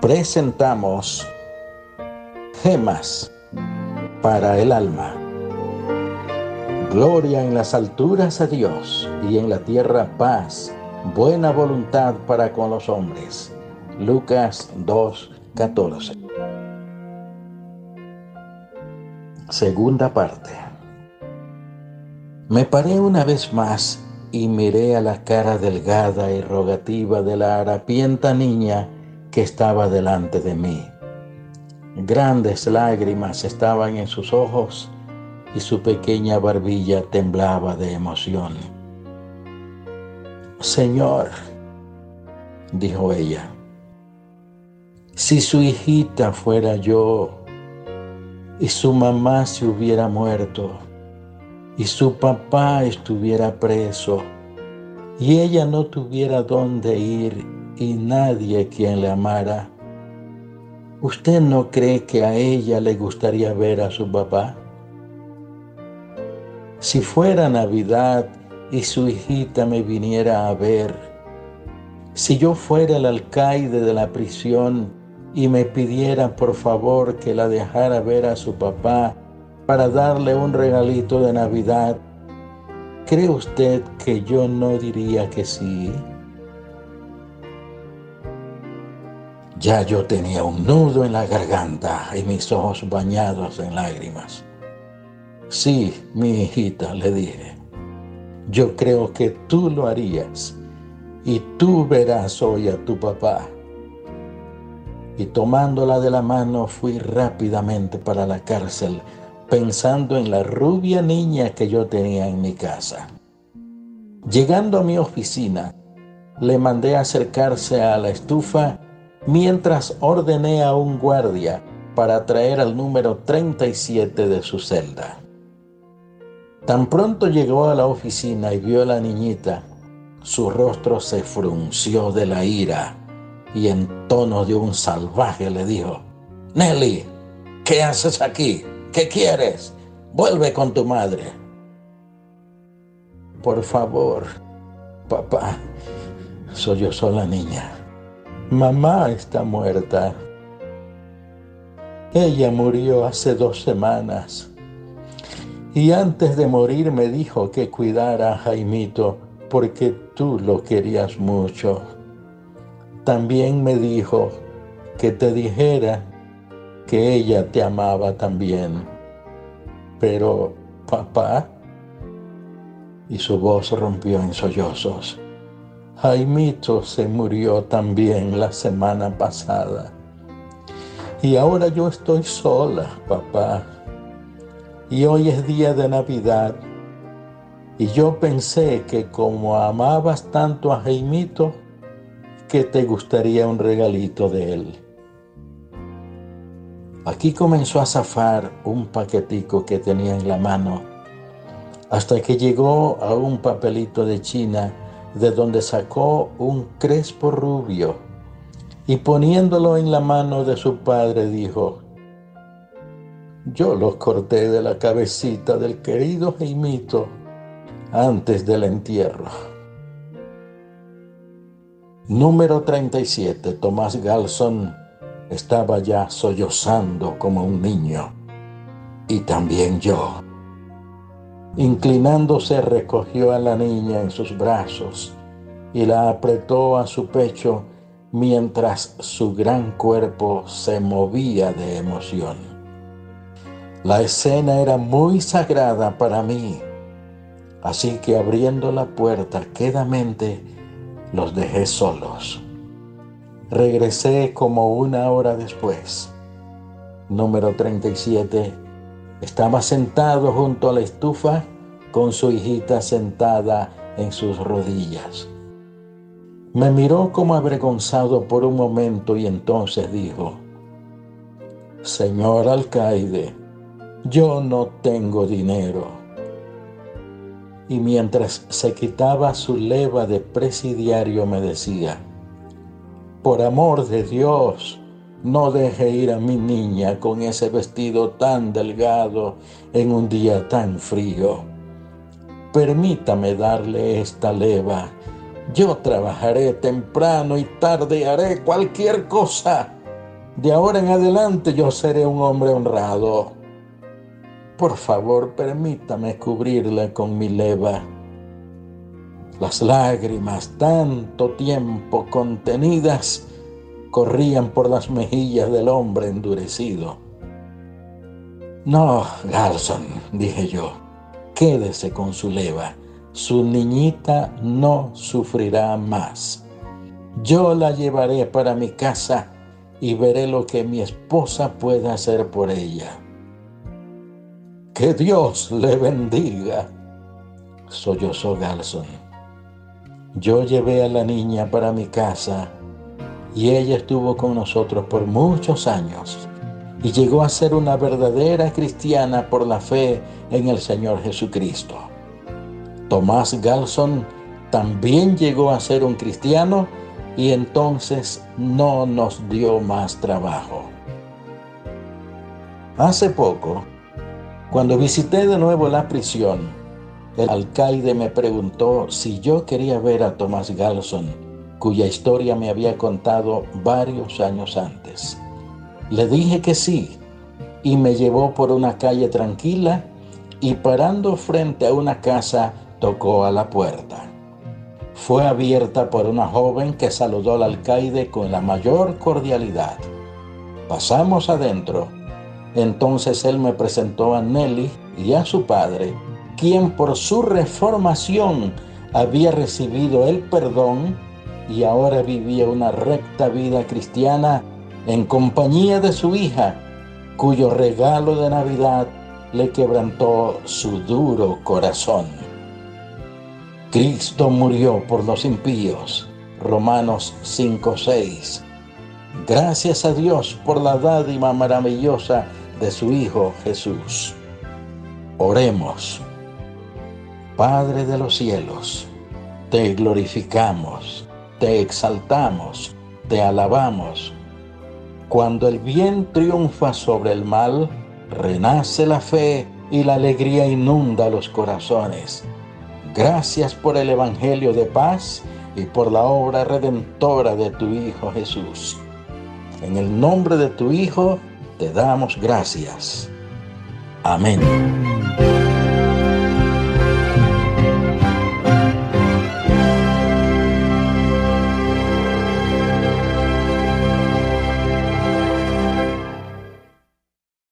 presentamos Gemas para el alma. Gloria en las alturas a Dios y en la tierra paz, buena voluntad para con los hombres. Lucas 2:14. Segunda parte. Me paré una vez más y miré a la cara delgada y rogativa de la harapienta niña que estaba delante de mí. Grandes lágrimas estaban en sus ojos y su pequeña barbilla temblaba de emoción. Señor, dijo ella, si su hijita fuera yo y su mamá se hubiera muerto y su papá estuviera preso y ella no tuviera dónde ir y nadie quien le amara. ¿Usted no cree que a ella le gustaría ver a su papá? Si fuera Navidad y su hijita me viniera a ver, si yo fuera el alcaide de la prisión y me pidiera por favor que la dejara ver a su papá para darle un regalito de Navidad, ¿cree usted que yo no diría que sí? Ya yo tenía un nudo en la garganta y mis ojos bañados en lágrimas. Sí, mi hijita, le dije, yo creo que tú lo harías y tú verás hoy a tu papá. Y tomándola de la mano fui rápidamente para la cárcel, pensando en la rubia niña que yo tenía en mi casa. Llegando a mi oficina, le mandé acercarse a la estufa mientras ordené a un guardia para traer al número 37 de su celda. Tan pronto llegó a la oficina y vio a la niñita, su rostro se frunció de la ira y en tono de un salvaje le dijo, Nelly, ¿qué haces aquí? ¿Qué quieres? Vuelve con tu madre. Por favor, papá, soy yo sola niña. Mamá está muerta. Ella murió hace dos semanas. Y antes de morir me dijo que cuidara a Jaimito porque tú lo querías mucho. También me dijo que te dijera que ella te amaba también. Pero, papá, y su voz rompió en sollozos. Jaimito se murió también la semana pasada. Y ahora yo estoy sola, papá. Y hoy es día de Navidad. Y yo pensé que como amabas tanto a Jaimito, que te gustaría un regalito de él. Aquí comenzó a zafar un paquetico que tenía en la mano, hasta que llegó a un papelito de China de donde sacó un crespo rubio y poniéndolo en la mano de su padre dijo, yo los corté de la cabecita del querido Jaimito antes del entierro. Número 37. Tomás Galson estaba ya sollozando como un niño. Y también yo. Inclinándose recogió a la niña en sus brazos y la apretó a su pecho mientras su gran cuerpo se movía de emoción. La escena era muy sagrada para mí, así que abriendo la puerta quedamente los dejé solos. Regresé como una hora después. Número 37 estaba sentado junto a la estufa con su hijita sentada en sus rodillas. Me miró como avergonzado por un momento y entonces dijo, Señor alcaide, yo no tengo dinero. Y mientras se quitaba su leva de presidiario me decía, por amor de Dios, no deje ir a mi niña con ese vestido tan delgado en un día tan frío. Permítame darle esta leva. Yo trabajaré temprano y tarde, haré cualquier cosa De ahora en adelante yo seré un hombre honrado. Por favor, permítame cubrirla con mi leva. Las lágrimas, tanto tiempo contenidas, corrían por las mejillas del hombre endurecido. No, Garson, dije yo, quédese con su leva. Su niñita no sufrirá más. Yo la llevaré para mi casa y veré lo que mi esposa pueda hacer por ella. Que Dios le bendiga, sollozó Galson. Yo llevé a la niña para mi casa y ella estuvo con nosotros por muchos años y llegó a ser una verdadera cristiana por la fe en el Señor Jesucristo. Tomás Galson también llegó a ser un cristiano y entonces no nos dio más trabajo. Hace poco, cuando visité de nuevo la prisión, el alcaide me preguntó si yo quería ver a Tomás Galson, cuya historia me había contado varios años antes. Le dije que sí y me llevó por una calle tranquila y parando frente a una casa tocó a la puerta. Fue abierta por una joven que saludó al alcaide con la mayor cordialidad. Pasamos adentro. Entonces él me presentó a Nelly y a su padre, quien por su reformación había recibido el perdón y ahora vivía una recta vida cristiana en compañía de su hija, cuyo regalo de Navidad le quebrantó su duro corazón. Cristo murió por los impíos. Romanos 5:6. Gracias a Dios por la dádiva maravillosa de su Hijo Jesús. Oremos. Padre de los cielos, te glorificamos, te exaltamos, te alabamos cuando el bien triunfa sobre el mal, renace la fe y la alegría inunda los corazones. Gracias por el Evangelio de paz y por la obra redentora de tu Hijo Jesús. En el nombre de tu Hijo te damos gracias. Amén.